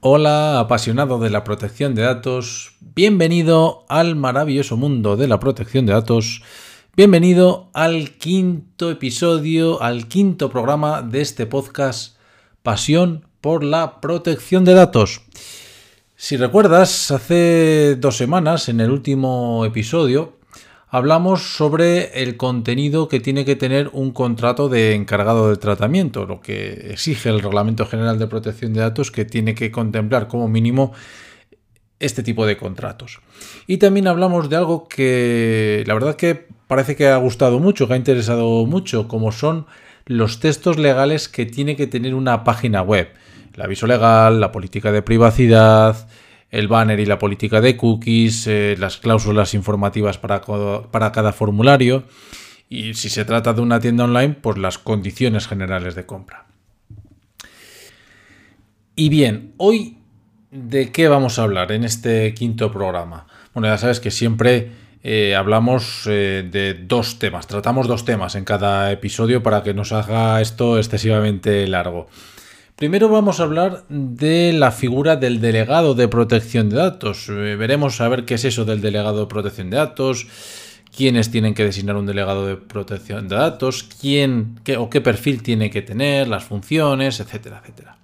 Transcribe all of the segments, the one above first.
Hola, apasionado de la protección de datos. Bienvenido al maravilloso mundo de la protección de datos. Bienvenido al quinto episodio, al quinto programa de este podcast Pasión por la protección de datos. Si recuerdas, hace dos semanas, en el último episodio, hablamos sobre el contenido que tiene que tener un contrato de encargado de tratamiento, lo que exige el Reglamento General de Protección de Datos, que tiene que contemplar como mínimo este tipo de contratos. Y también hablamos de algo que la verdad que parece que ha gustado mucho, que ha interesado mucho, como son los textos legales que tiene que tener una página web. El aviso legal, la política de privacidad, el banner y la política de cookies, eh, las cláusulas informativas para, para cada formulario y si se trata de una tienda online, pues las condiciones generales de compra. Y bien, hoy de qué vamos a hablar en este quinto programa. Bueno, ya sabes que siempre eh, hablamos eh, de dos temas, tratamos dos temas en cada episodio para que nos haga esto excesivamente largo. Primero vamos a hablar de la figura del delegado de protección de datos. Eh, veremos a ver qué es eso del delegado de protección de datos, quiénes tienen que designar un delegado de protección de datos, quién qué, o qué perfil tiene que tener, las funciones, etcétera, etcétera.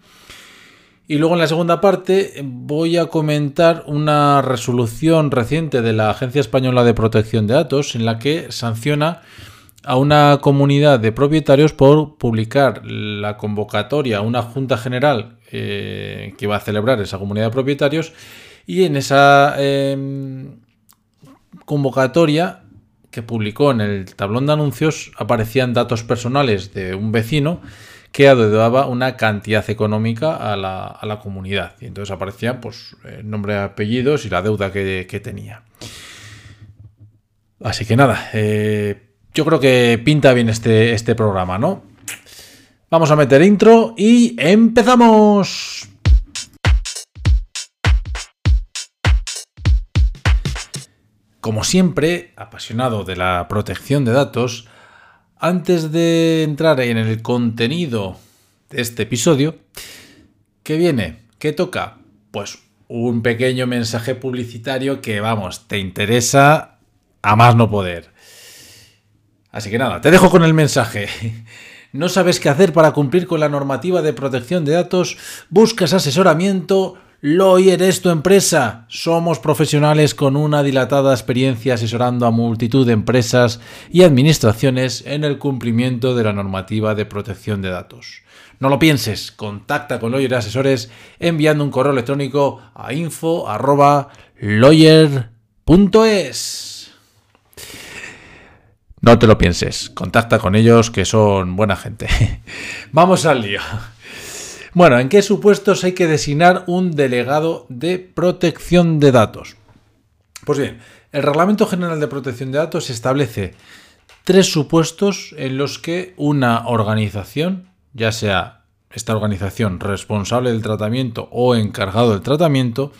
Y luego en la segunda parte voy a comentar una resolución reciente de la Agencia Española de Protección de Datos en la que sanciona a una comunidad de propietarios por publicar la convocatoria a una junta general eh, que va a celebrar esa comunidad de propietarios y en esa em, convocatoria que publicó en el tablón de anuncios aparecían datos personales de un vecino que adeudaba una cantidad económica a la, comunidad. Y entonces aparecían pues, nombre, apellidos y la deuda que, tenía. Así que nada, eh, yo creo que pinta bien este, este programa, ¿no? Vamos a meter intro y empezamos. Como siempre, apasionado de la protección de datos, antes de entrar en el contenido de este episodio, ¿qué viene? ¿Qué toca? Pues un pequeño mensaje publicitario que, vamos, te interesa a más no poder. Así que nada, te dejo con el mensaje. ¿No sabes qué hacer para cumplir con la normativa de protección de datos? ¿Buscas asesoramiento? Lawyer es tu empresa. Somos profesionales con una dilatada experiencia asesorando a multitud de empresas y administraciones en el cumplimiento de la normativa de protección de datos. No lo pienses, contacta con Lawyer Asesores enviando un correo electrónico a info@lawyer.es. No te lo pienses, contacta con ellos que son buena gente. Vamos al lío. Bueno, ¿en qué supuestos hay que designar un delegado de protección de datos? Pues bien, el Reglamento General de Protección de Datos establece tres supuestos en los que una organización, ya sea esta organización responsable del tratamiento o encargado del tratamiento,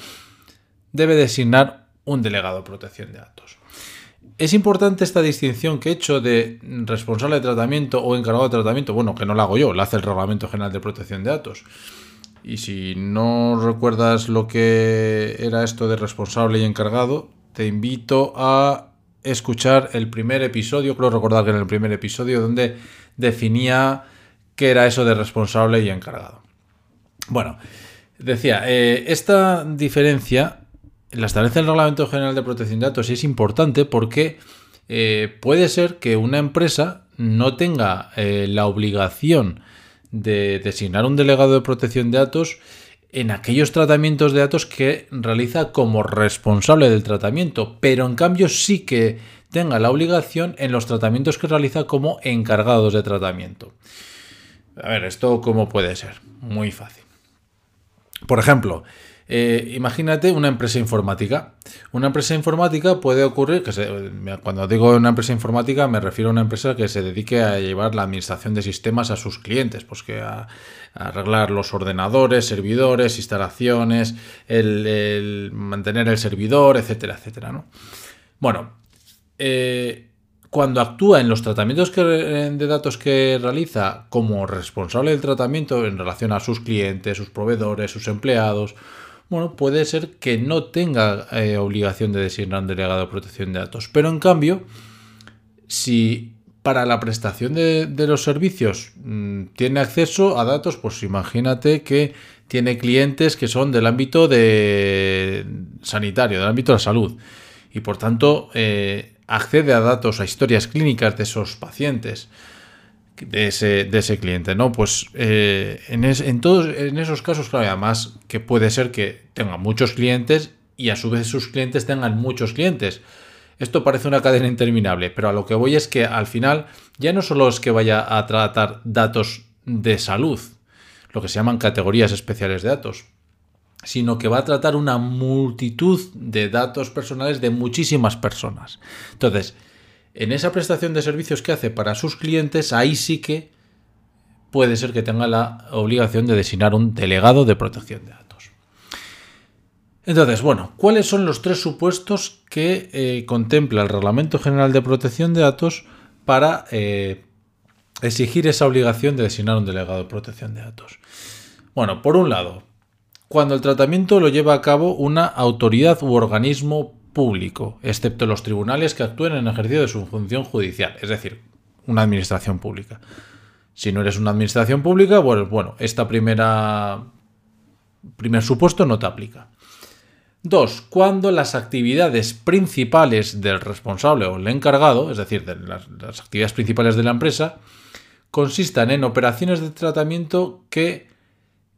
debe designar un delegado de protección de datos es importante esta distinción que he hecho de responsable de tratamiento o encargado de tratamiento. Bueno, que no la hago yo, la hace el Reglamento General de Protección de Datos. Y si no recuerdas lo que era esto de responsable y encargado, te invito a escuchar el primer episodio, creo recordar que en el primer episodio, donde definía qué era eso de responsable y encargado. Bueno, decía, eh, esta diferencia la establece el Reglamento General de Protección de Datos es importante porque eh, puede ser que una empresa no tenga eh, la obligación de designar un delegado de protección de datos en aquellos tratamientos de datos que realiza como responsable del tratamiento, pero en cambio sí que tenga la obligación en los tratamientos que realiza como encargados de tratamiento. A ver, ¿esto cómo puede ser? Muy fácil. Por ejemplo, eh, imagínate una empresa informática. Una empresa informática puede ocurrir, que cuando digo una empresa informática me refiero a una empresa que se dedique a llevar la administración de sistemas a sus clientes, pues que a, arreglar los ordenadores, servidores, instalaciones, el, mantener el servidor, etcétera, etcétera. ¿no? Bueno, eh, cuando actúa en los tratamientos de datos que realiza como responsable del tratamiento en relación a sus clientes, sus proveedores, sus empleados, bueno, puede ser que no tenga eh, obligación de designar un delegado de protección de datos. Pero en cambio, si para la prestación de, los servicios mm, tiene acceso a datos, pues imagínate que tiene clientes que son del ámbito de sanitario, del ámbito de la salud, y por tanto eh, accede a datos, a historias clínicas de esos pacientes, de ese, de ese cliente, ¿no? Pues eh, en, todos en esos casos, claro, además que puede ser que tenga muchos clientes y a su vez sus clientes tengan muchos clientes. Esto parece una cadena interminable, pero a lo que voy es que al final ya no solo es que vaya a tratar datos de salud, lo que se llaman categorías especiales de datos, sino que va a tratar una multitud de datos personales de muchísimas personas. Entonces, en esa prestación de servicios que hace para sus clientes, ahí sí que puede ser que tenga la obligación de designar un delegado de protección de datos. Entonces, bueno, ¿cuáles son los tres supuestos que eh, contempla el Reglamento General de Protección de Datos para eh, exigir esa obligación de designar un delegado de protección de datos? Bueno, por un lado, cuando el tratamiento lo lleva a cabo una autoridad u organismo público, excepto los tribunales que actúen en ejercicio de su función judicial, es decir, una administración pública. Si no eres una administración pública, pues bueno, esta primera primer supuesto no te aplica. Dos, cuando las actividades principales del responsable o el encargado, es decir, de las, actividades principales de la empresa, consistan en operaciones de tratamiento que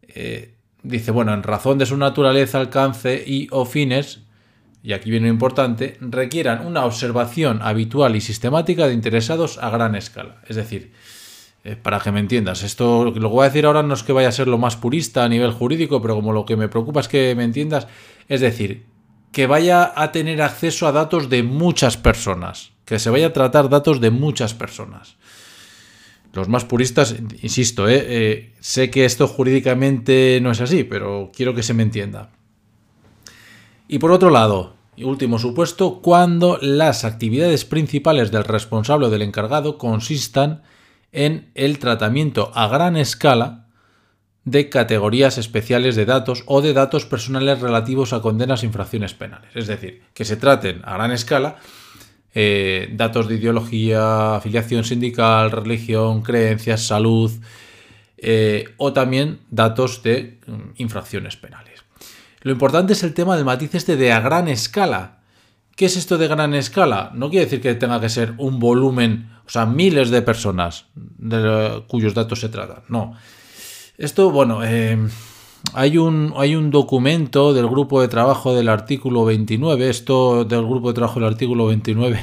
eh, dice, bueno, en razón de su naturaleza, alcance y o fines, y aquí viene lo importante, requieran una observación habitual y sistemática de interesados a gran escala. Es decir, eh, para que me entiendas, esto lo que voy a decir ahora no es que vaya a ser lo más purista a nivel jurídico, pero como lo que me preocupa es que me entiendas, es decir, que vaya a tener acceso a datos de muchas personas, que se vaya a tratar datos de muchas personas. Los más puristas, insisto, eh, eh, sé que esto jurídicamente no es así, pero quiero que se me entienda. Y por otro lado, y último supuesto, cuando las actividades principales del responsable o del encargado consistan en el tratamiento a gran escala de categorías especiales de datos o de datos personales relativos a condenas e infracciones penales. Es decir, que se traten a gran escala eh, datos de ideología, afiliación sindical, religión, creencias, salud eh, o también datos de mm, infracciones penales. Lo importante es el tema del matiz este de a gran escala. ¿Qué es esto de gran escala? No quiere decir que tenga que ser un volumen, o sea, miles de personas de cuyos datos se tratan. No. Esto, bueno, eh, hay un, hay un documento del grupo de trabajo del artículo 29. Esto del grupo de trabajo del artículo 29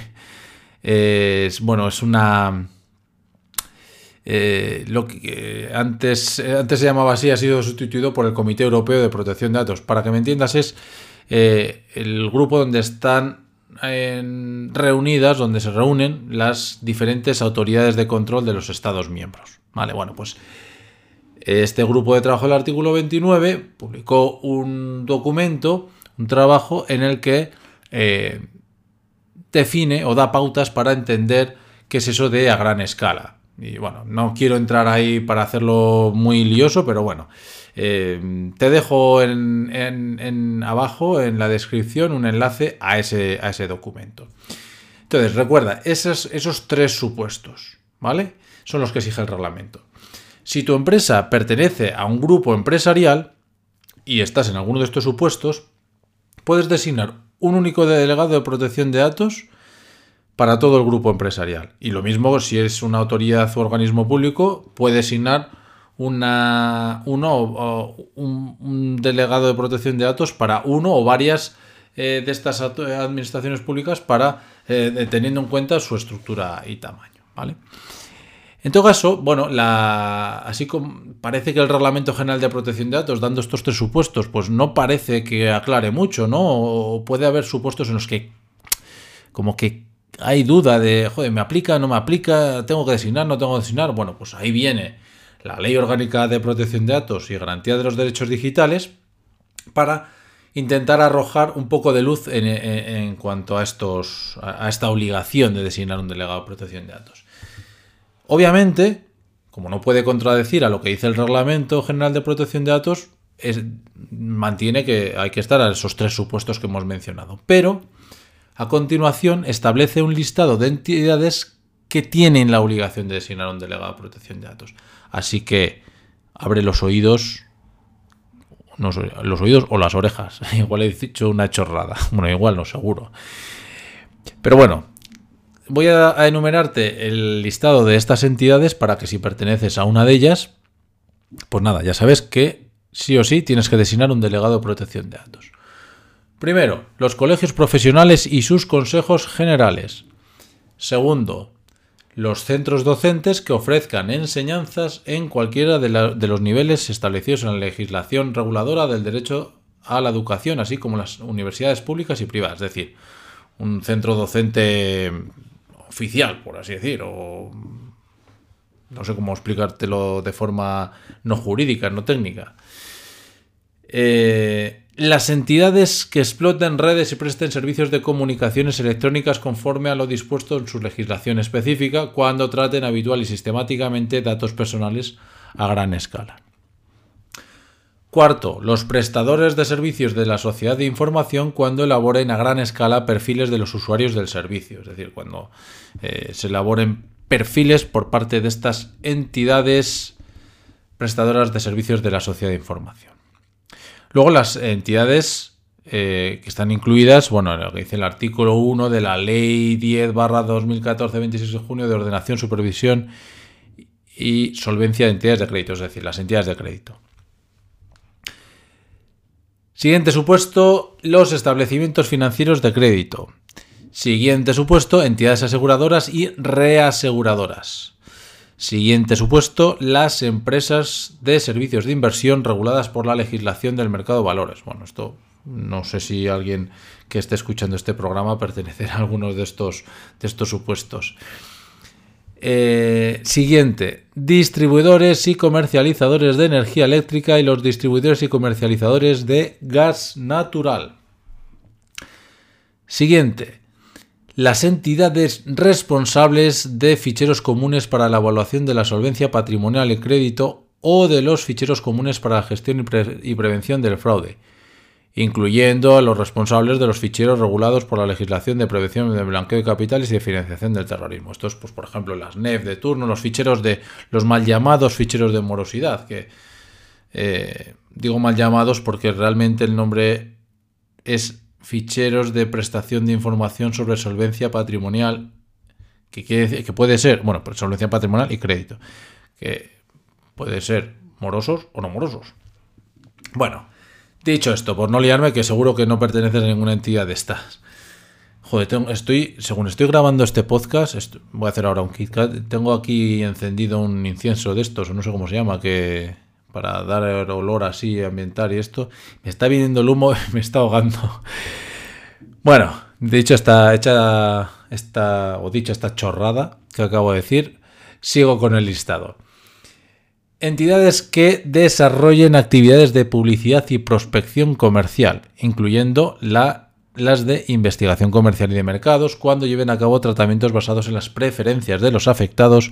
es, bueno, es una... Eh, lo que antes, antes se llamaba así, ha sido sustituido por el Comité Europeo de Protección de Datos. Para que me entiendas, es eh, el grupo donde están reunidas, donde se reúnen las diferentes autoridades de control de los Estados miembros. Vale, bueno, pues este grupo de trabajo del artículo 29 publicó un documento, un trabajo en el que eh, define o da pautas para entender qué es eso de a gran escala. Y bueno, no quiero entrar ahí para hacerlo muy lioso, pero bueno, eh, te dejo en, abajo en la descripción un enlace a ese, a ese documento. Entonces, recuerda, esos, esos tres supuestos, ¿vale? Son los que exige el reglamento. Si tu empresa pertenece a un grupo empresarial y estás en alguno de estos supuestos, puedes designar un único delegado de protección de datos para todo el grupo empresarial. Y lo mismo si es una autoridad o organismo público, puede designar una, uno, un, delegado de protección de datos para uno o varias eh, de estas administraciones públicas para eh, teniendo en cuenta su estructura y tamaño. ¿vale? En todo caso, bueno, la, así como parece que el Reglamento General de Protección de Datos, dando estos tres supuestos, pues no parece que aclare mucho, ¿no? O puede haber supuestos en los que como que hay duda de, joder, ¿me aplica, no me aplica? ¿Tengo que designar, no tengo que designar? Bueno, pues ahí viene la Ley Orgánica de Protección de Datos y Garantía de los Derechos Digitales para intentar arrojar un poco de luz en, cuanto a, estos, a esta obligación de designar un delegado de protección de datos. Obviamente, como no puede contradecir a lo que dice el Reglamento General de Protección de Datos, mantiene que hay que estar a esos tres supuestos que hemos mencionado. Pero, a continuación, establece un listado de entidades que tienen la obligación de designar un delegado de protección de datos. Así que abre los oídos, los oídos o las orejas. Igual he dicho una chorrada. Bueno, igual no, seguro. Pero bueno, voy a enumerarte el listado de estas entidades para que si perteneces a una de ellas, pues nada, ya sabes que sí o sí tienes que designar un delegado de protección de datos. Primero, los colegios profesionales y sus consejos generales. Segundo, los centros docentes que ofrezcan enseñanzas en cualquiera de, los niveles establecidos en la legislación reguladora del derecho a la educación, así como las universidades públicas y privadas. Es decir, un centro docente oficial, por así decir, o no sé cómo explicártelo de forma no jurídica, no técnica. Eh, las entidades que exploten redes y presten servicios de comunicaciones electrónicas conforme a lo dispuesto en su legislación específica cuando traten habitual y sistemáticamente datos personales a gran escala. Cuarto, los prestadores de servicios de la sociedad de información cuando elaboren a gran escala perfiles de los usuarios del servicio, es decir, cuando eh, se elaboren perfiles por parte de estas entidades prestadoras de servicios de la sociedad de información. Luego las entidades eh, que están incluidas, bueno, lo que dice el artículo 1 de la Ley 10 barra 2014, 26 de junio de ordenación, supervisión y solvencia de entidades de crédito, es decir, las entidades de crédito. Siguiente supuesto, los establecimientos financieros de crédito. Siguiente supuesto, entidades aseguradoras y reaseguradoras. Siguiente supuesto, las empresas de servicios de inversión reguladas por la legislación del mercado de valores. Bueno, esto no sé si alguien que esté escuchando este programa pertenecerá a alguno de estos, de estos supuestos. Eh, siguiente, distribuidores y comercializadores de energía eléctrica y los distribuidores y comercializadores de gas natural. Siguiente, las entidades responsables de ficheros comunes para la evaluación de la solvencia patrimonial y crédito o de los ficheros comunes para la gestión y, prevención del fraude, incluyendo a los responsables de los ficheros regulados por la legislación de prevención del blanqueo de capitales y de financiación del terrorismo. Estos, pues, por ejemplo, las NEF de turno, los ficheros de los mal llamados ficheros de morosidad, que eh, digo mal llamados porque realmente el nombre es ficheros de prestación de información sobre solvencia patrimonial, que, quiere que puede ser, bueno, pues solvencia patrimonial y crédito, que puede ser morosos o no morosos. Bueno, dicho esto, por no liarme, que seguro que no perteneces a ninguna entidad de estas. Joder, estoy, según estoy grabando este podcast, voy a hacer ahora un KitKat, tengo aquí encendido un incienso de estos, o no sé cómo se llama, que para dar olor así ambiental y esto. Me está viniendo el humo me está ahogando. Bueno, dicho esta, hecha esta, o dicho esta chorrada que acabo de decir, sigo con el listado. Entidades que desarrollen actividades de publicidad y prospección comercial, incluyendo la las de investigación comercial y de mercados cuando lleven a cabo tratamientos basados en las preferencias de los afectados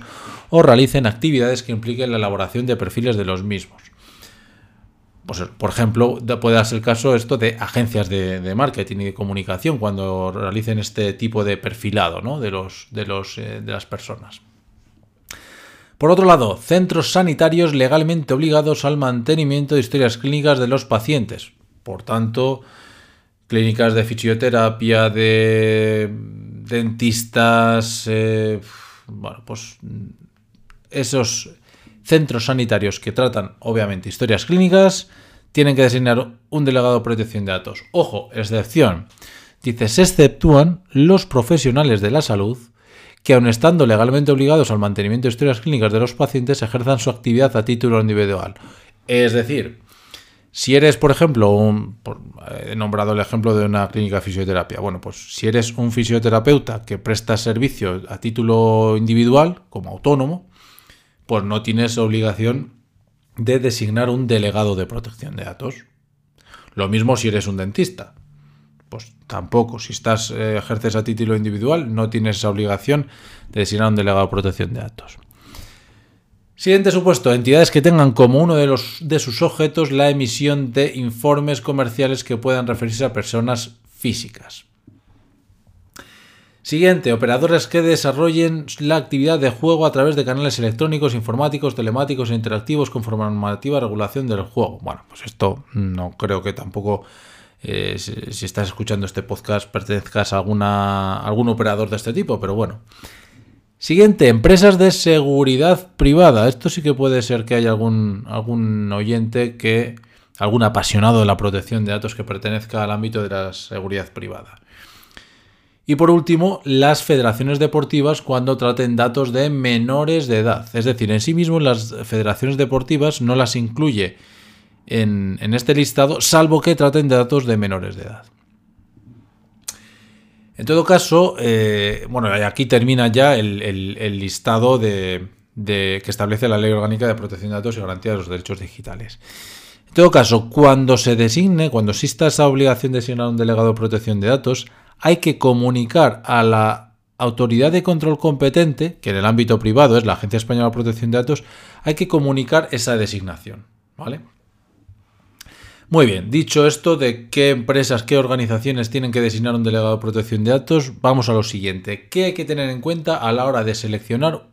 o realicen actividades que impliquen la elaboración de perfiles de los mismos. Pues, por ejemplo, puede darse el caso esto de agencias de, marketing y de comunicación cuando realicen este tipo de perfilado de, los, de, los, eh, de las personas. Por otro lado, centros sanitarios legalmente obligados al mantenimiento de historias clínicas de los pacientes. Por tanto, clínicas de fisioterapia, de dentistas, eh, bueno, pues esos centros sanitarios que tratan obviamente historias clínicas tienen que designar un delegado de protección de datos. Ojo, excepción. Dice, se exceptúan los profesionales de la salud que aun estando legalmente obligados al mantenimiento de historias clínicas de los pacientes ejerzan su actividad a título individual. Es decir, si eres, por ejemplo, un, he nombrado el ejemplo de una clínica de fisioterapia. Bueno, pues si eres un fisioterapeuta que presta servicio a título individual, como autónomo, pues no tienes obligación de designar un delegado de protección de datos. Lo mismo si eres un dentista. Pues tampoco. Si estás eh, ejerces a título individual, no tienes esa obligación de designar un delegado de protección de datos. Siguiente supuesto, entidades que tengan como uno de, los, de sus objetos la emisión de informes comerciales que puedan referirse a personas físicas. Siguiente, operadores que desarrollen la actividad de juego a través de canales electrónicos, informáticos, telemáticos e interactivos conforme a la normativa regulación del juego. Bueno, pues esto no creo que tampoco, eh, si, estás escuchando este podcast, pertenezcas a alguna, algún operador de este tipo, pero bueno. Siguiente, empresas de seguridad privada. Esto sí que puede ser que haya algún, algún oyente que, algún apasionado de la protección de datos que pertenezca al ámbito de la seguridad privada. Y por último, las federaciones deportivas cuando traten datos de menores de edad. Es decir, en sí mismo las federaciones deportivas no las incluye en, este listado, salvo que traten de datos de menores de edad. En todo caso, eh, bueno, aquí termina ya el, listado de, que establece la Ley Orgánica de Protección de Datos y Garantía de los Derechos Digitales. En todo caso, cuando se designe, cuando exista esa obligación de designar un delegado de protección de datos, hay que comunicar a la autoridad de control competente, que en el ámbito privado es la Agencia Española de Protección de Datos, hay que comunicar esa designación. ¿Vale? Muy bien, dicho esto de qué empresas, qué organizaciones tienen que designar un delegado de protección de datos, vamos a lo siguiente. ¿Qué hay que tener en cuenta a la hora de seleccionar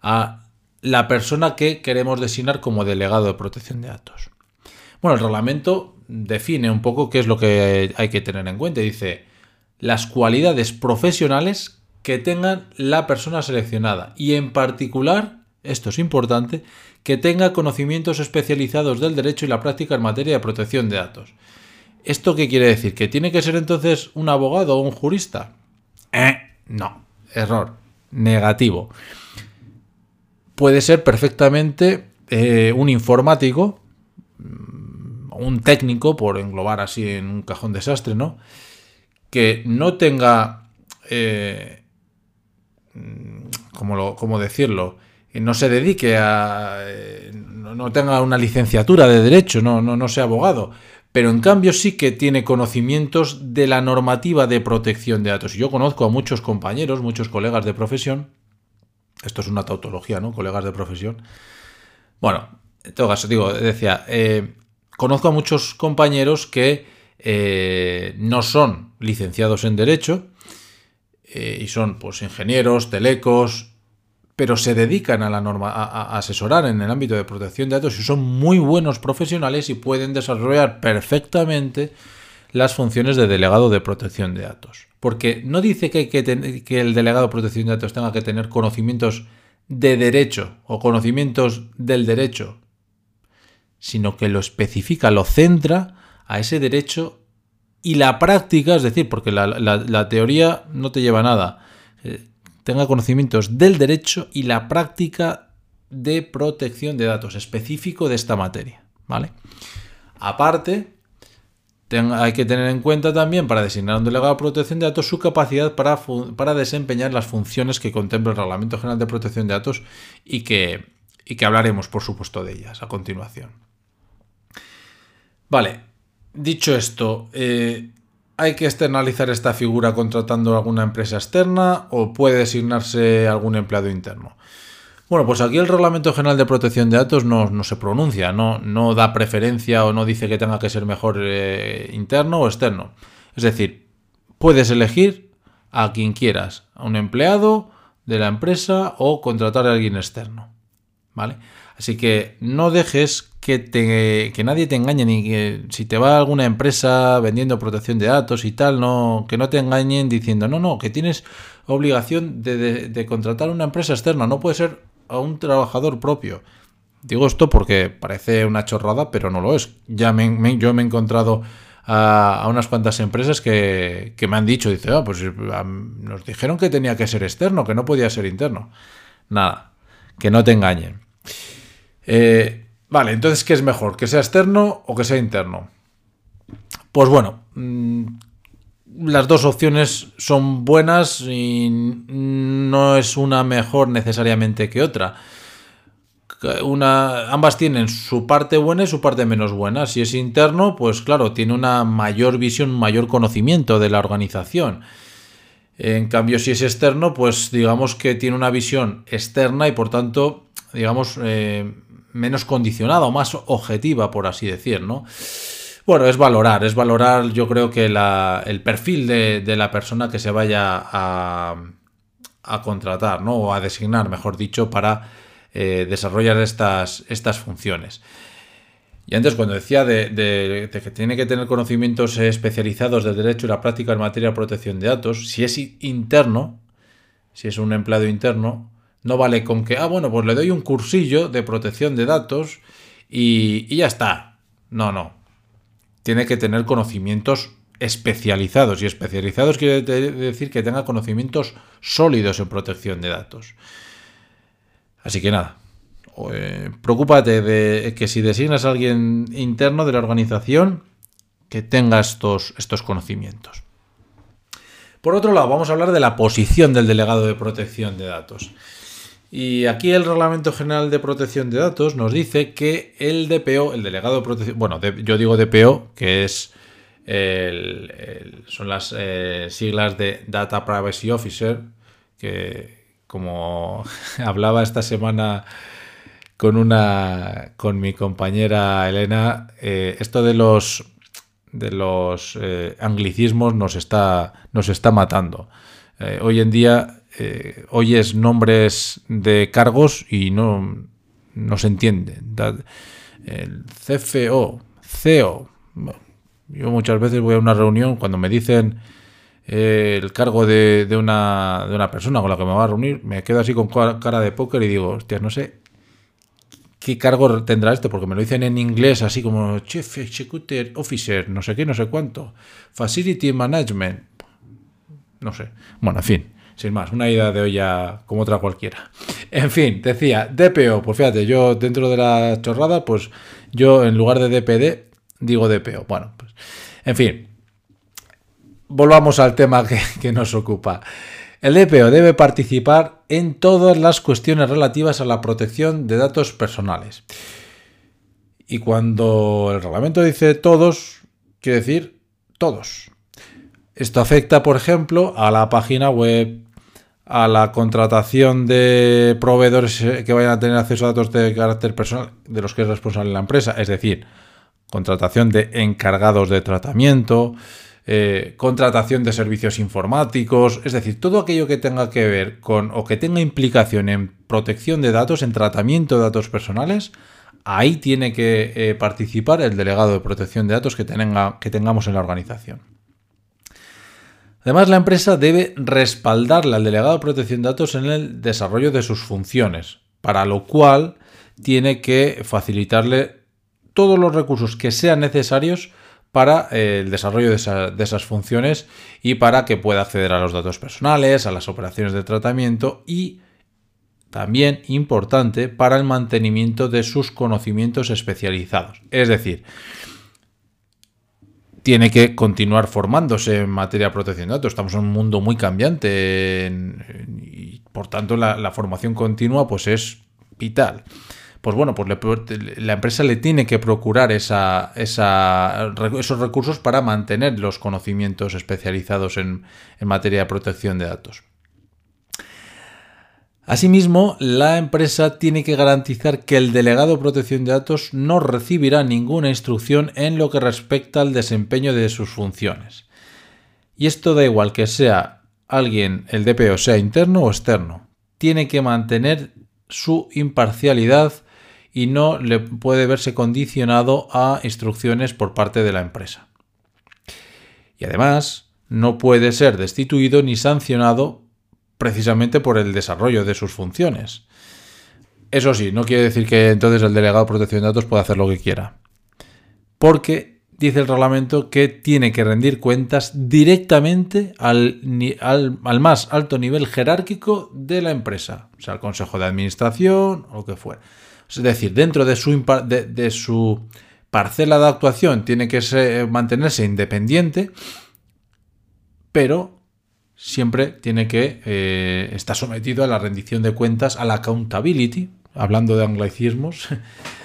a la persona que queremos designar como delegado de protección de datos? Bueno, el reglamento define un poco qué es lo que hay que tener en cuenta. Dice, las cualidades profesionales que tengan la persona seleccionada y en particular, esto es importante, que tenga conocimientos especializados del derecho y la práctica en materia de protección de datos. ¿Esto qué quiere decir? ¿Que tiene que ser entonces un abogado o un jurista? Eh, no, error, negativo. Puede ser perfectamente eh, un informático, mm, un técnico, por englobar así en un cajón desastre, ¿no? que no tenga, eh, ¿cómo, decirlo? No se dedique a... Eh, no, tenga una licenciatura de derecho, no, no, no sea abogado, pero en cambio sí que tiene conocimientos de la normativa de protección de datos. Yo conozco a muchos compañeros, muchos colegas de profesión, esto es una tautología, ¿no? Colegas de profesión. Bueno, en todo caso, digo, decía, eh, conozco a muchos compañeros que eh, no son licenciados en Derecho eh, y son pues ingenieros, telecos, pero se dedican a la norma, a, asesorar en el ámbito de protección de datos y son muy buenos profesionales y pueden desarrollar perfectamente las funciones de delegado de protección de datos. Porque no dice que, que el delegado de protección de datos tenga que tener conocimientos de derecho o conocimientos del derecho, sino que lo especifica, lo centra a ese derecho y la práctica, es decir, porque la, teoría no te lleva a nada, eh, tenga conocimientos del derecho y la práctica de protección de datos específico de esta materia. ¿vale? Aparte, hay que tener en cuenta también para designar un delegado de protección de datos su capacidad para, para desempeñar las funciones que contempla el Reglamento General de Protección de Datos y que, y que hablaremos, por supuesto, de ellas a continuación. Vale, Dicho esto, eh, ¿hay que externalizar esta figura contratando alguna empresa externa o puede designarse algún empleado interno? Bueno, pues aquí el Reglamento General de Protección de Datos no, se pronuncia, no, no, da preferencia o no dice que tenga que ser mejor eh, interno o externo. Es decir, puedes elegir a quien quieras, a un empleado de la empresa o contratar a alguien externo. ¿Vale? Así que no dejes que, te, que nadie te engañe, ni que si te va alguna empresa vendiendo protección de datos y tal, no, que no te engañen diciendo, no, no, que tienes obligación de, contratar a una empresa externa, no puede ser a un trabajador propio. Digo esto porque parece una chorrada, pero no lo es. Ya me, yo me he encontrado a, unas cuantas empresas que, me han dicho, dice, ah, pues nos dijeron que tenía que ser externo, que no podía ser interno. Nada, que no te engañen. Eh, vale, entonces, ¿qué es mejor? ¿Que sea externo o que sea interno? Pues bueno, mm, las dos opciones son buenas y no es una mejor necesariamente que otra. una, ambas tienen su parte buena y su parte menos buena. Si es interno, pues claro, tiene una mayor visión, mayor conocimiento de la organización. En cambio, si es externo, pues digamos que tiene una visión externa y por tanto, digamos, eh, menos condicionada o más objetiva, por así decir, ¿no? Bueno, es valorar, es valorar yo creo que el perfil de, la persona que se vaya a, contratar, ¿no? O a designar, mejor dicho, para eh, desarrollar estas, estas funciones. Y antes, cuando decía de, que tiene que tener conocimientos especializados del derecho y la práctica en materia de protección de datos, si es interno, si es un empleado interno, no vale con que, ah, bueno, pues le doy un cursillo de protección de datos y, ya está. No, no. Tiene que tener conocimientos especializados. Y especializados quiere decir que tenga conocimientos sólidos en protección de datos. Así que nada, eh, preocúpate de que si designas a alguien interno de la organización, que tenga estos, estos conocimientos. Por otro lado, vamos a hablar de la posición del delegado de protección de datos. Y aquí el Reglamento General de Protección de Datos nos dice que el DPO, el delegado de protección, bueno, yo digo DPO, que es son las eh, siglas de Data Privacy Officer, que como hablaba esta semana con una con mi compañera Elena, eh, esto de los de los eh, anglicismos nos está nos está matando. Hoy en día oyes nombres de cargos y no, no se entiende. El CFO, CEO. Yo muchas veces voy a una reunión cuando me dicen eh, el cargo de, una, de, una, persona con la que me va a reunir, me quedo así con cara de póker y digo, hostia, no sé qué cargo tendrá esto, porque me lo dicen en inglés así como Chief Executive Officer, no sé qué, no sé cuánto, Facility Management, no sé. Bueno, en fin, sin más, una idea de olla como otra cualquiera. En fin, decía, DPO, pues fíjate, yo dentro de la chorrada, pues yo en lugar de DPD digo DPO. Bueno, pues, en fin, volvamos al tema que, nos ocupa. El DPO debe participar en todas las cuestiones relativas a la protección de datos personales. Y cuando el reglamento dice todos, quiere decir todos. Esto afecta, por ejemplo, a la página web, a la contratación de proveedores que vayan a tener acceso a datos de carácter personal de los que es responsable la empresa, es decir, contratación de encargados de tratamiento, eh, contratación de servicios informáticos, es decir, todo aquello que tenga que ver con o que tenga implicación en protección de datos, en tratamiento de datos personales, ahí tiene que eh, participar el delegado de protección de datos que, tenga, que tengamos en la organización. Además, la empresa debe respaldarle al delegado de protección de datos en el desarrollo de sus funciones, para lo cual tiene que facilitarle todos los recursos que sean necesarios para eh, el desarrollo de, esas funciones y para que pueda acceder a los datos personales, a las operaciones de tratamiento y también importante para el mantenimiento de sus conocimientos especializados. Es decir, tiene que continuar formándose en materia de protección de datos. Estamos en un mundo muy cambiante y por tanto la, formación continua pues es vital pues bueno, pues la empresa le tiene que procurar esa, esos recursos para mantener los conocimientos especializados en, en materia de protección de datos. Asimismo, la empresa tiene que garantizar que el delegado de protección de datos no recibirá ninguna instrucción en lo que respecta al desempeño de sus funciones. Y esto da igual que sea alguien, el DPO, sea interno o externo. Tiene que mantener su imparcialidad y no le puede verse condicionado a instrucciones por parte de la empresa. Y además, no puede ser destituido ni sancionado precisamente por el desarrollo de sus funciones. Eso sí, no quiere decir que entonces el delegado de protección de datos pueda hacer lo que quiera. Porque dice el reglamento que tiene que rendir cuentas directamente al, al, más alto nivel jerárquico de la empresa, o sea, al consejo de administración o lo que fuera. Es decir, dentro de su, de, su parcela de actuación tiene que mantenerse independiente, pero siempre tiene que eh, estar sometido a la rendición de cuentas, a la accountability, hablando de anglicismos,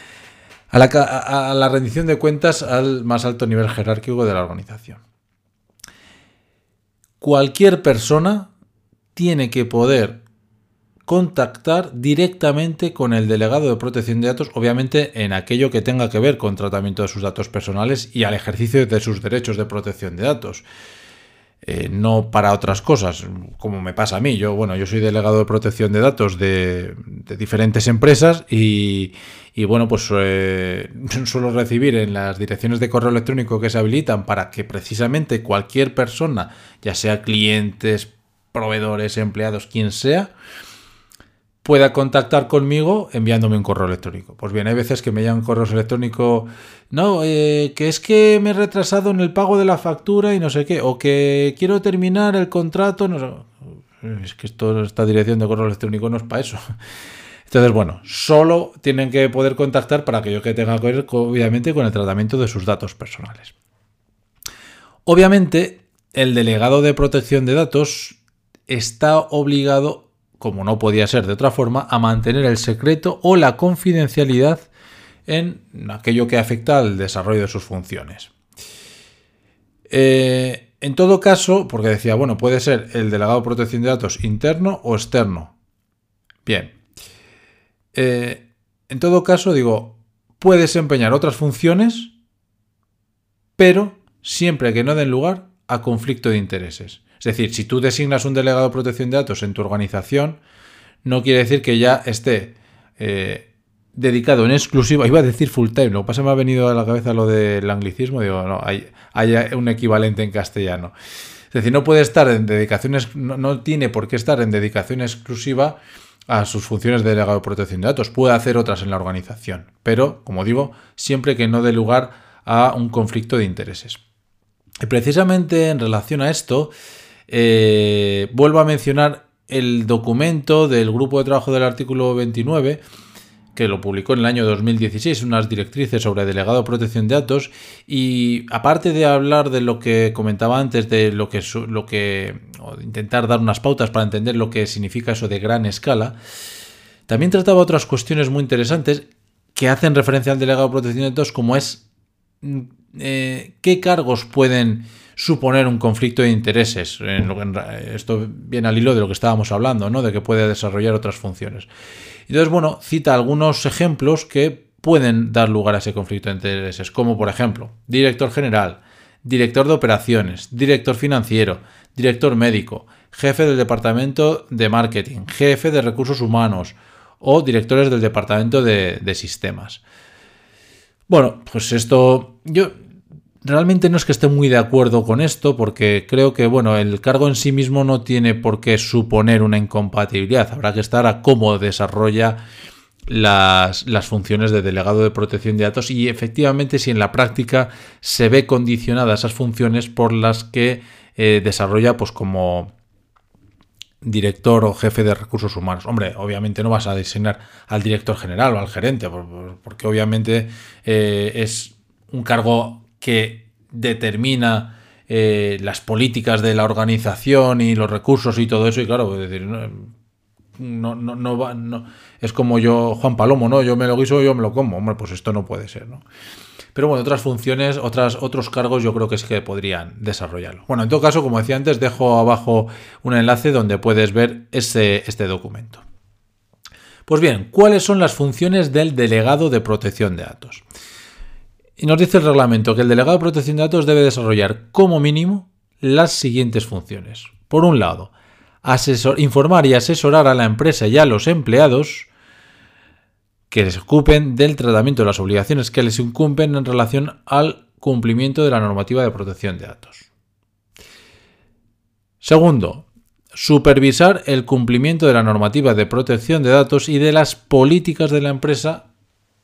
a la, a la rendición de cuentas al más alto nivel jerárquico de la organización. Cualquier persona tiene que poder contactar directamente con el delegado de protección de datos, obviamente en aquello que tenga que ver con tratamiento de sus datos personales y al ejercicio de sus derechos de protección de datos. Eh, no para otras cosas, como me pasa a mí. Yo, bueno, yo soy delegado de protección de datos de, diferentes empresas y, bueno, pues eh, suelo recibir en las direcciones de correo electrónico que se habilitan para que precisamente cualquier persona, ya sea clientes, proveedores, empleados, quien sea, pueda contactar conmigo enviándome un correo electrónico. Pues bien, hay veces que me llaman correos electrónicos, no, eh, que es que me he retrasado en el pago de la factura y no sé qué, o que quiero terminar el contrato, no sé. Es que esto, esta dirección de correo electrónico no es para eso. Entonces, bueno, solo tienen que poder contactar para aquello que tenga que ver, obviamente, con el tratamiento de sus datos personales. Obviamente, el delegado de protección de datos está obligado como no podía ser de otra forma, a mantener el secreto o la confidencialidad en aquello que afecta al desarrollo de sus funciones. Eh, en todo caso, porque decía, bueno, puede ser el delegado de protección de datos interno o externo. Bien. Eh, en todo caso, digo, puede desempeñar otras funciones, pero siempre que no den lugar a conflicto de intereses. Es decir, si tú designas un delegado de protección de datos en tu organización, no quiere decir que ya esté eh, dedicado en exclusiva, iba a decir full time, lo que pasa me ha venido a la cabeza lo del anglicismo, digo, no, hay, un equivalente en castellano. Es decir, no puede estar en dedicaciones, no, tiene por qué estar en dedicación exclusiva a sus funciones de delegado de protección de datos. Puede hacer otras en la organización, pero, como digo, siempre que no dé lugar a un conflicto de intereses. Y precisamente en relación a esto, eh, vuelvo a mencionar el documento del grupo de trabajo del artículo 29 que lo publicó en el año 2016, unas directrices sobre delegado de protección de datos. Y aparte de hablar de lo que comentaba antes de lo que lo que intentar dar unas pautas para entender lo que significa eso de gran escala, también trataba otras cuestiones muy interesantes que hacen referencia al delegado de protección de datos como es mm, eh, qué cargos pueden suponer un conflicto de intereses. Esto viene al hilo de lo que estábamos hablando, ¿no? de que puede desarrollar otras funciones. Entonces, bueno, cita algunos ejemplos que pueden dar lugar a ese conflicto de intereses, como por ejemplo, director general, director de operaciones, director financiero, director médico, jefe del departamento de marketing, jefe de recursos humanos o directores del departamento de, de sistemas. Bueno, pues esto yo Realmente no es que esté muy de acuerdo con esto, porque creo que bueno, el cargo en sí mismo no tiene por qué suponer una incompatibilidad. Habrá que estar a cómo desarrolla las, funciones de delegado de protección de datos y efectivamente si en la práctica se ve condicionada esas funciones por las que eh, desarrolla pues como director o jefe de recursos humanos. Hombre, obviamente no vas a designar al director general o al gerente, porque obviamente eh, es un cargo que determina eh, las políticas de la organización y los recursos y todo eso. Y claro, es no, no, no, va, es como yo, Juan Palomo, ¿no? Yo me lo guiso, yo me lo como. Hombre, pues esto no puede ser, ¿no? Pero bueno, otras funciones, otras, otros cargos yo creo que es que podrían desarrollarlo. Bueno, en todo caso, como decía antes, dejo abajo un enlace donde puedes ver ese, este documento. Pues bien, ¿cuáles son las funciones del delegado de protección de datos? Y nos dice el reglamento que el delegado de protección de datos debe desarrollar como mínimo las siguientes funciones. Por un lado, informar y asesorar a la empresa y a los empleados que les ocupen del tratamiento de las obligaciones que les incumben en relación al cumplimiento de la normativa de protección de datos. Segundo, supervisar el cumplimiento de la normativa de protección de datos y de las políticas de la empresa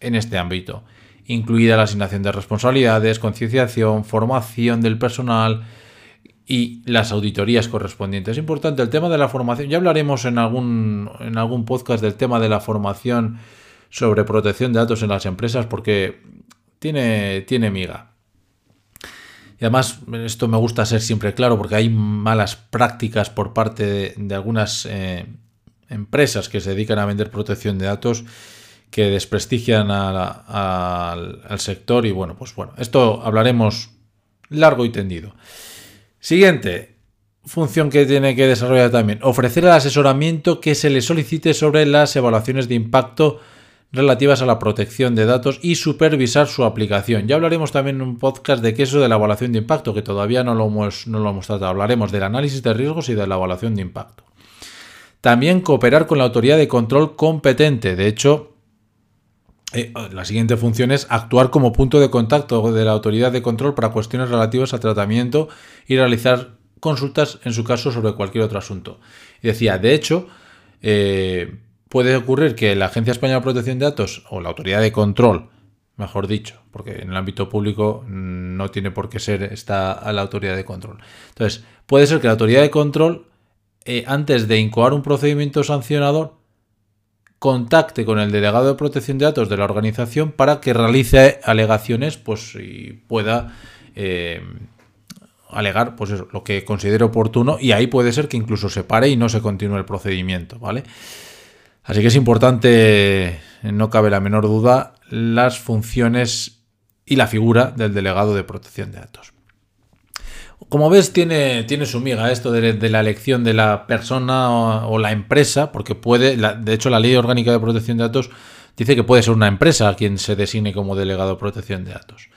en este ámbito incluida la asignación de responsabilidades, concienciación, formación del personal y las auditorías correspondientes. Es importante el tema de la formación. Ya hablaremos en algún, en algún podcast del tema de la formación sobre protección de datos en las empresas porque tiene, tiene miga. Y además, esto me gusta ser siempre claro porque hay malas prácticas por parte de, algunas eh, empresas que se dedican a vender protección de datos que desprestigian al sector y bueno, pues bueno, esto hablaremos largo y tendido. Siguiente función que tiene que desarrollar también, ofrecer el asesoramiento que se le solicite sobre las evaluaciones de impacto relativas a la protección de datos y supervisar su aplicación. Ya hablaremos también en un podcast de qué eso de la evaluación de impacto, que todavía no lo hemos, no lo hemos tratado. Hablaremos del análisis de riesgos y de la evaluación de impacto. También cooperar con la autoridad de control competente. De hecho, eh, la siguiente función es actuar como punto de contacto de la autoridad de control para cuestiones relativas al tratamiento y realizar consultas en su caso sobre cualquier otro asunto. Y decía, de hecho, eh, puede ocurrir que la Agencia Española de Protección de Datos o la autoridad de control, mejor dicho, porque en el ámbito público no tiene por qué ser esta la autoridad de control. Entonces, puede ser que la autoridad de control eh, antes de incoar un procedimiento sancionador, contacte con el delegado de protección de datos de la organización para que realice alegaciones pues, y pueda eh, alegar pues lo que considere oportuno y ahí puede ser que incluso se pare y no se continúe el procedimiento, ¿vale? Así que es importante, no cabe la menor duda, las funciones y la figura del delegado de protección de datos. Como ves, tiene, tiene su miga esto de, la elección de la persona o, la empresa, porque puede, de hecho la ley orgánica de protección de datos dice que puede ser una empresa quien se designe como delegado de protección de datos.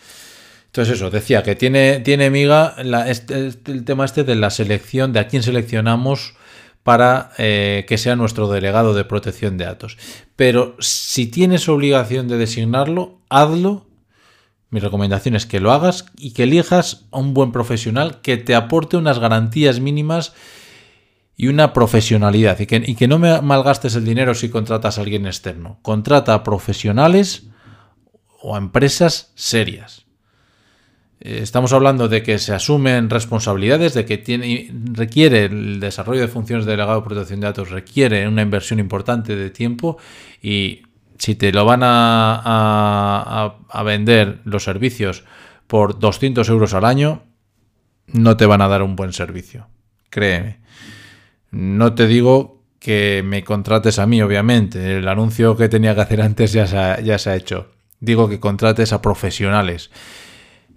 Entonces eso, decía que tiene, tiene miga este, este, el tema este de la selección, de a quién seleccionamos para eh, que sea nuestro delegado de protección de datos. Pero si tienes obligación de designarlo, hazlo mi recomendación es que lo hagas y que elijas a un buen profesional que te aporte unas garantías mínimas y una profesionalidad y que, y que no me malgastes el dinero si contratas a alguien externo. Contrata a profesionales o a empresas serias. Eh, estamos hablando de que se asumen responsabilidades, de que tiene, requiere el desarrollo de funciones de delegado de protección de datos, requiere una inversión importante de tiempo y si te lo van a, vender los servicios por 200 euros al año, no te van a dar un buen servicio. Créeme. No te digo que me contrates a mí, obviamente. El anuncio que tenía que hacer antes ya se ha, ya se ha hecho. Digo que contrates a profesionales.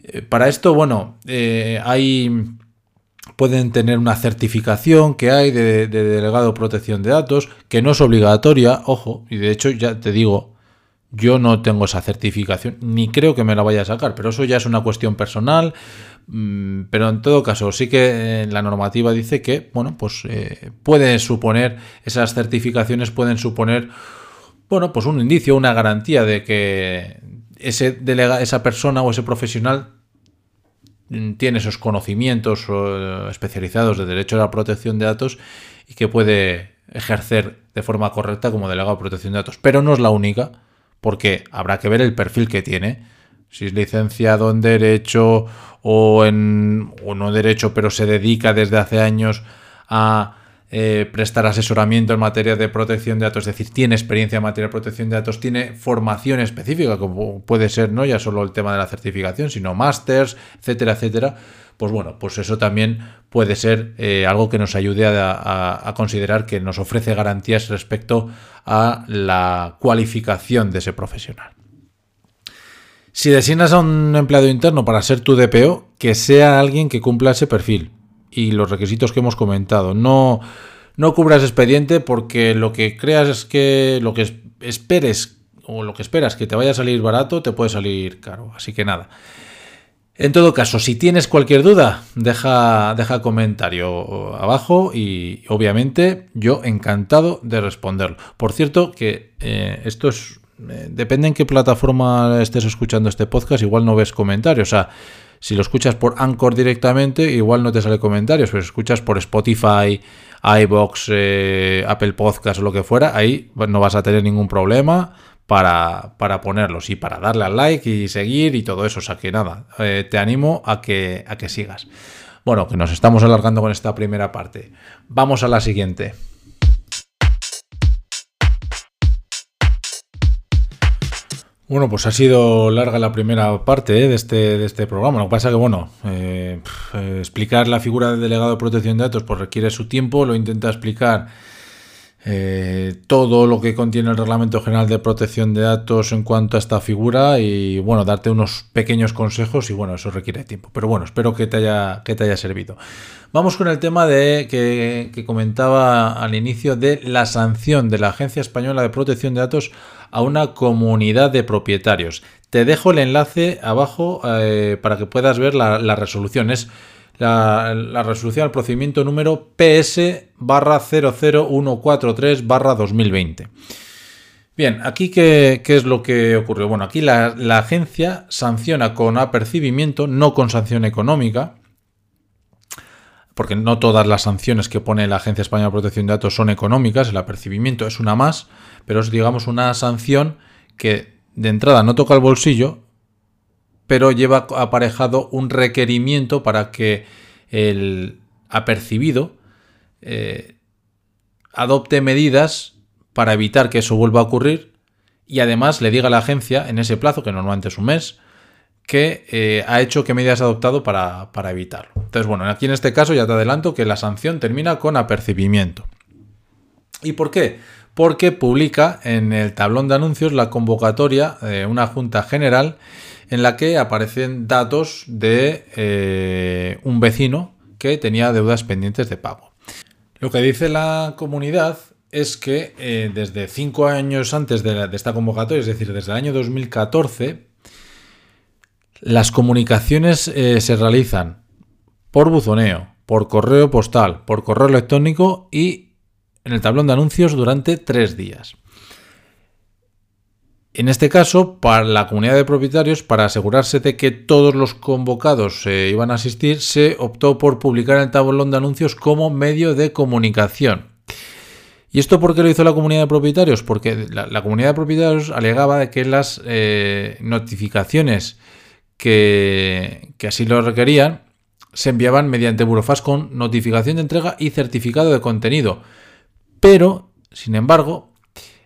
Eh, para esto, bueno, eh, hay pueden tener una certificación que hay de, delegado de protección de datos, que no es obligatoria, ojo, y de hecho ya te digo, yo no tengo esa certificación, ni creo que me la vaya a sacar, pero eso ya es una cuestión personal. Mm, pero en todo caso, sí que eh, la normativa dice que, bueno, pues eh, puede suponer, esas certificaciones pueden suponer, bueno, pues un indicio, una garantía de que ese delega, esa persona o ese profesional tiene esos conocimientos eh, especializados de derecho a la protección de datos y que puede ejercer de forma correcta como delegado de protección de datos. Pero no es la única, porque habrá que ver el perfil que tiene. Si es licenciado en derecho o en o no derecho, pero se dedica desde hace años a eh, prestar asesoramiento en materia de protección de datos, es decir, tiene experiencia en materia de protección de datos, tiene formación específica, como puede ser no ya solo el tema de la certificación, sino másters, etcétera, etcétera. Pues bueno, pues eso también puede ser eh, algo que nos ayude a, considerar que nos ofrece garantías respecto a la cualificación de ese profesional. Si designas a un empleado interno para ser tu DPO, que sea alguien que cumpla ese perfil y los requisitos que hemos comentado. No, no cubras expediente porque lo que creas es que lo que esperes o lo que esperas que te vaya a salir barato te puede salir caro. Así que nada. En todo caso, si tienes cualquier duda, deja, deja comentario abajo y obviamente yo encantado de responderlo. Por cierto, que eh, esto es... Eh, depende en qué plataforma estés escuchando este podcast, igual no ves comentarios. O sea, si lo escuchas por Anchor directamente, igual no te sale comentarios, pero si escuchas por Spotify, iBox, eh, Apple Podcast o lo que fuera, ahí no vas a tener ningún problema para, ponerlos y para darle al like y seguir y todo eso. O sea que nada, eh, te animo a que, a que sigas. Bueno, que nos estamos alargando con esta primera parte. Vamos a la siguiente. Bueno, pues ha sido larga la primera parte eh, de, este, de este programa. Lo que pasa es que, bueno, eh, explicar la figura del delegado de protección de datos pues requiere su tiempo. Lo intenta explicar eh, todo lo que contiene el Reglamento General de Protección de Datos en cuanto a esta figura y bueno, darte unos pequeños consejos y bueno, eso requiere tiempo. Pero bueno, espero que te haya, que te haya servido. Vamos con el tema de que, comentaba al inicio de la sanción de la Agencia Española de Protección de Datos a una comunidad de propietarios. Te dejo el enlace abajo eh, para que puedas ver la, la resolución. Es la, resolución al procedimiento número PS barra 00143 barra 2020. Bien, aquí qué, es lo que ocurrió. Bueno, aquí la, agencia sanciona con apercibimiento, no con sanción económica, porque no todas las sanciones que pone la Agencia Española de Protección de Datos son económicas, el apercibimiento es una más, pero es digamos una sanción que de entrada no toca el bolsillo, pero lleva aparejado un requerimiento para que el apercibido eh, adopte medidas para evitar que eso vuelva a ocurrir y además le diga a la agencia en ese plazo, que normalmente es un mes, que eh, ha hecho qué medidas ha adoptado para, para evitarlo. Entonces, bueno, aquí en este caso ya te adelanto que la sanción termina con apercibimiento. ¿Y por qué? Porque publica en el tablón de anuncios la convocatoria de una junta general en la que aparecen datos de eh, un vecino que tenía deudas pendientes de pago. Lo que dice la comunidad es que eh, desde cinco años antes de, esta convocatoria, es decir, desde el año 2014, las comunicaciones eh, se realizan por buzoneo, por correo postal, por correo electrónico y en el tablón de anuncios durante tres días. En este caso, para la comunidad de propietarios, para asegurarse de que todos los convocados se iban a asistir, se optó por publicar el tablón de anuncios como medio de comunicación. ¿Y esto por qué lo hizo la comunidad de propietarios? Porque la, comunidad de propietarios alegaba de que las eh, notificaciones que, que así lo requerían se enviaban mediante burofax con notificación de entrega y certificado de contenido. Pero, sin embargo,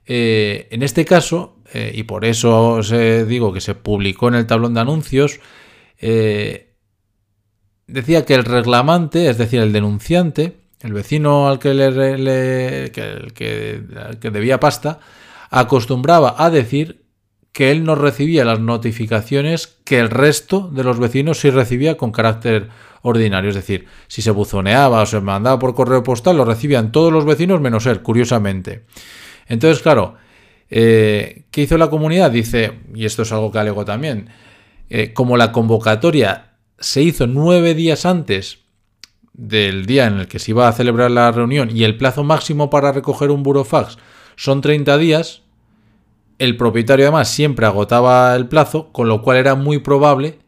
eh, en este caso eh, y por eso os digo que se publicó en el tablón de anuncios, eh, decía que el reclamante, es decir, el denunciante, el vecino al que, le, que, debía pasta, acostumbraba a decir que él no recibía las notificaciones que el resto de los vecinos sí recibía con carácter ordinario. Es decir, si se buzoneaba o se mandaba por correo postal, lo recibían todos los vecinos menos él, curiosamente. Entonces, claro, eh, ¿Qué hizo la comunidad? Dice, y esto es algo que alegó también, eh, como la convocatoria se hizo nueve días antes del día en el que se iba a celebrar la reunión y el plazo máximo para recoger un burofax son 30 días, el propietario además siempre agotaba el plazo, con lo cual era muy probable,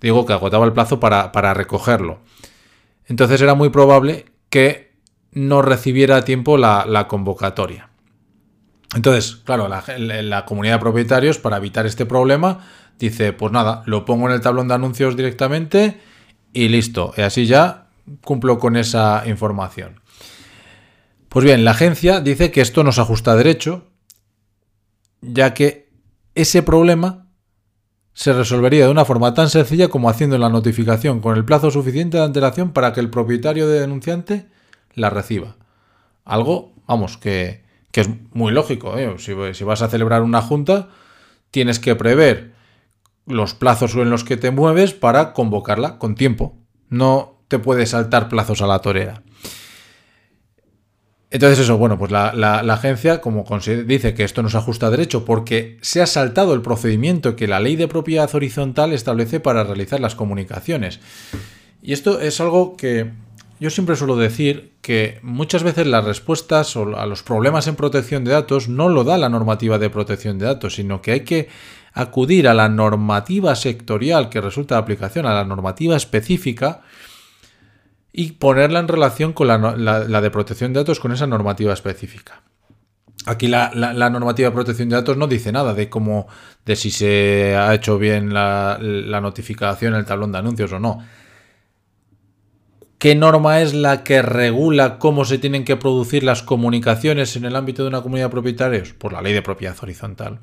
digo que agotaba el plazo para, recogerlo. Entonces era muy probable que no recibiera a tiempo la convocatoria. Entonces, claro, la, comunidad de propietarios, para evitar este problema, dice, pues nada, lo pongo en el tablón de anuncios directamente y listo. Y así ya cumplo con esa información. Pues bien, la agencia dice que esto no se ajusta a derecho, ya que ese problema se resolvería de una forma tan sencilla como haciendo la notificación con el plazo suficiente de antelación para que el propietario de denunciante la reciba. Algo, vamos, que, que es muy lógico. ¿eh? Si, vas a celebrar una junta, tienes que prever los plazos en los que te mueves para convocarla con tiempo. No te puedes saltar plazos a la torera. Entonces eso, bueno, pues la, agencia como dice que esto no se ajusta a derecho porque se ha saltado el procedimiento que la ley de propiedad horizontal establece para realizar las comunicaciones. Y esto es algo que yo siempre suelo decir que muchas veces las respuestas a los problemas en protección de datos no lo da la normativa de protección de datos, sino que hay que acudir a la normativa sectorial que resulta de aplicación, a la normativa específica, y ponerla en relación con la, de protección de datos con esa normativa específica. Aquí la, normativa de protección de datos no dice nada de cómo, de si se ha hecho bien la, notificación en el tablón de anuncios o no ¿Qué norma es la que regula cómo se tienen que producir las comunicaciones en el ámbito de una comunidad de propietarios? Por la ley de propiedad horizontal.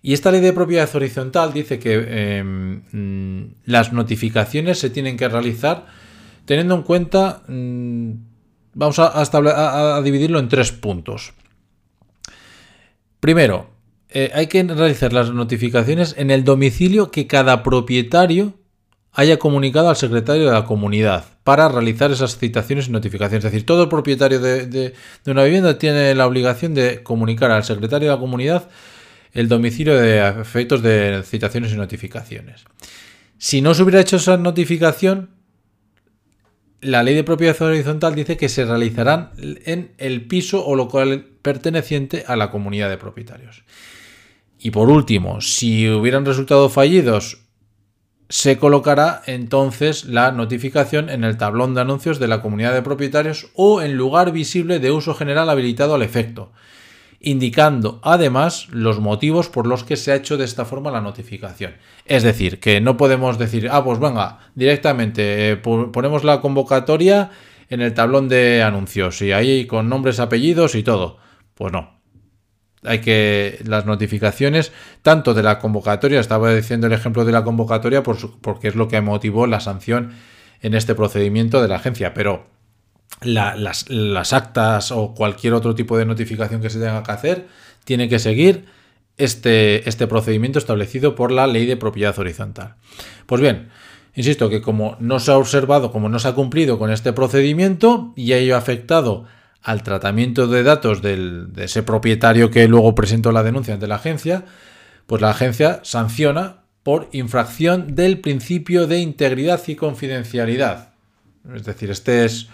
Y esta ley de propiedad horizontal dice que em, mm, las notificaciones se tienen que realizar teniendo en cuenta mm, vamos a, dividirlo en tres puntos. Primero, eh, hay que realizar las notificaciones en el domicilio que cada propietario haya comunicado al secretario de la comunidad para realizar esas citaciones y notificaciones. Es decir, todo propietario de, una vivienda tiene la obligación de comunicar al secretario de la comunidad el domicilio de efectos de citaciones y notificaciones. Si no se hubiera hecho esa notificación, la ley de propiedad horizontal dice que se realizarán en el piso o local perteneciente a la comunidad de propietarios. Y por último, si hubieran resultado fallidos se colocará entonces la notificación en el tablón de anuncios de la comunidad de propietarios o en lugar visible de uso general habilitado al efecto, indicando además los motivos por los que se ha hecho de esta forma la notificación. Es decir, que no podemos decir, ah, pues venga, directamente eh, ponemos la convocatoria en el tablón de anuncios y ahí con nombres, apellidos y todo. Pues no, hay que las notificaciones tanto de la convocatoria, estaba diciendo el ejemplo de la convocatoria porque es lo que motivó la sanción en este procedimiento de la agencia, pero las, actas o cualquier otro tipo de notificación que se tenga que hacer tiene que seguir este, este procedimiento establecido por la ley de propiedad horizontal. Pues bien, insisto que como no se ha observado, como no se ha cumplido con este procedimiento y ello ha afectado al tratamiento de datos de ese propietario que luego presentó la denuncia ante la agencia, pues la agencia sanciona por infracción del principio de integridad y confidencialidad. Es decir, este es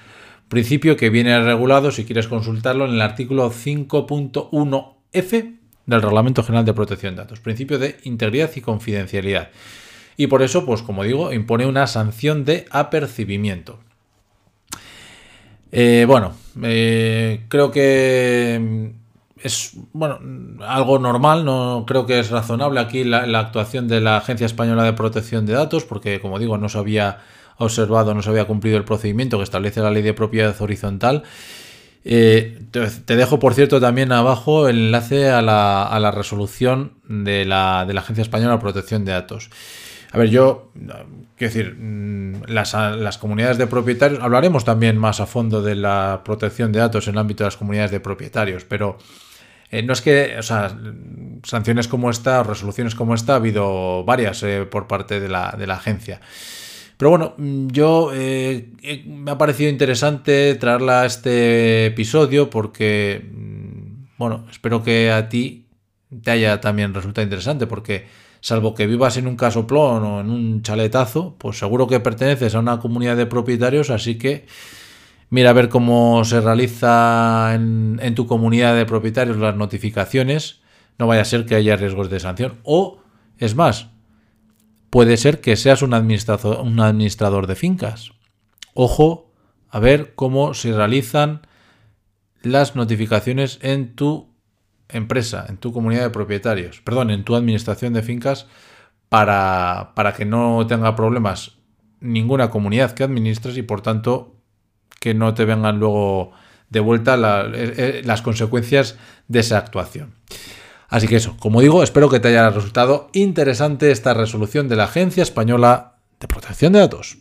principio que viene regulado, si quieres consultarlo, en el artículo 5.1f del Reglamento General de Protección de Datos. Principio de integridad y confidencialidad. Y por eso, pues como digo, impone una sanción de apercibimiento. Eh, bueno, eh, creo que es bueno algo normal, no creo que es razonable aquí la, actuación de la Agencia Española de Protección de Datos, porque como digo, no se había observado, no se había cumplido el procedimiento que establece la ley de propiedad horizontal. Eh, te, dejo, por cierto, también abajo el enlace a la, a la resolución de la, de la Agencia Española de Protección de Datos. A ver, yo, quiero decir, mm, las, comunidades de propietarios, hablaremos también más a fondo de la protección de datos en el ámbito de las comunidades de propietarios, pero eh, no es que, o sea, sanciones como esta, resoluciones como esta, ha habido varias eh, por parte de la, de la, agencia. Pero bueno, mm, yo eh, me ha parecido interesante traerla a este episodio porque, mm, bueno, espero que a ti te haya también resultado interesante porque salvo que vivas en un casoplón o en un chaletazo, pues seguro que perteneces a una comunidad de propietarios, así que mira a ver cómo se realiza en, tu comunidad de propietarios las notificaciones, no vaya a ser que haya riesgos de sanción. O, es más, puede ser que seas un un administrador de fincas. Ojo a ver cómo se realizan las notificaciones en tu empresa, en tu comunidad de propietarios, perdón, en tu administración de fincas, para, para que no tenga problemas ninguna comunidad que administres y por tanto que no te vengan luego de vuelta eh, eh, las consecuencias de esa actuación. Así que eso, como digo, espero que te haya resultado interesante esta resolución de la Agencia Española de Protección de Datos.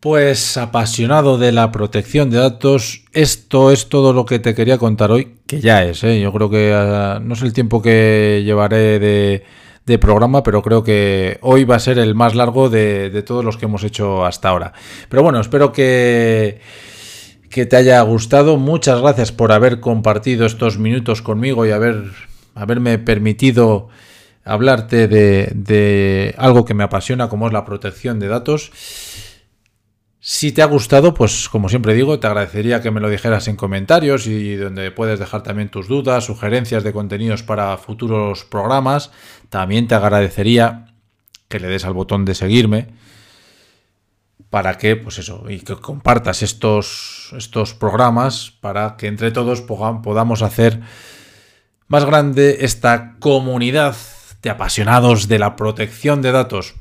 Pues apasionado de la protección de datos, esto es todo lo que te quería contar hoy, que ya es, ¿eh? yo creo que ah, no es el tiempo que llevaré de, programa, pero creo que hoy va a ser el más largo de, todos los que hemos hecho hasta ahora. Pero bueno, espero que, que te haya gustado, muchas gracias por haber compartido estos minutos conmigo y haber, haberme permitido hablarte de, de algo que me apasiona como es la protección de datos. Si te ha gustado, pues como siempre digo, te agradecería que me lo dijeras en comentarios y donde puedes dejar también tus dudas, sugerencias de contenidos para futuros programas. También te agradecería que le des al botón de seguirme para que, pues eso, y que compartas estos, estos programas para que entre todos podamos hacer más grande esta comunidad de apasionados de la protección de datos.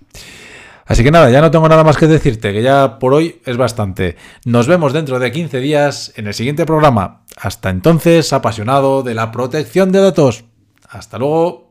Así que nada, ya no tengo nada más que decirte, que ya por hoy es bastante. Nos vemos dentro de 15 días en el siguiente programa. Hasta entonces, apasionado de la protección de datos. Hasta luego.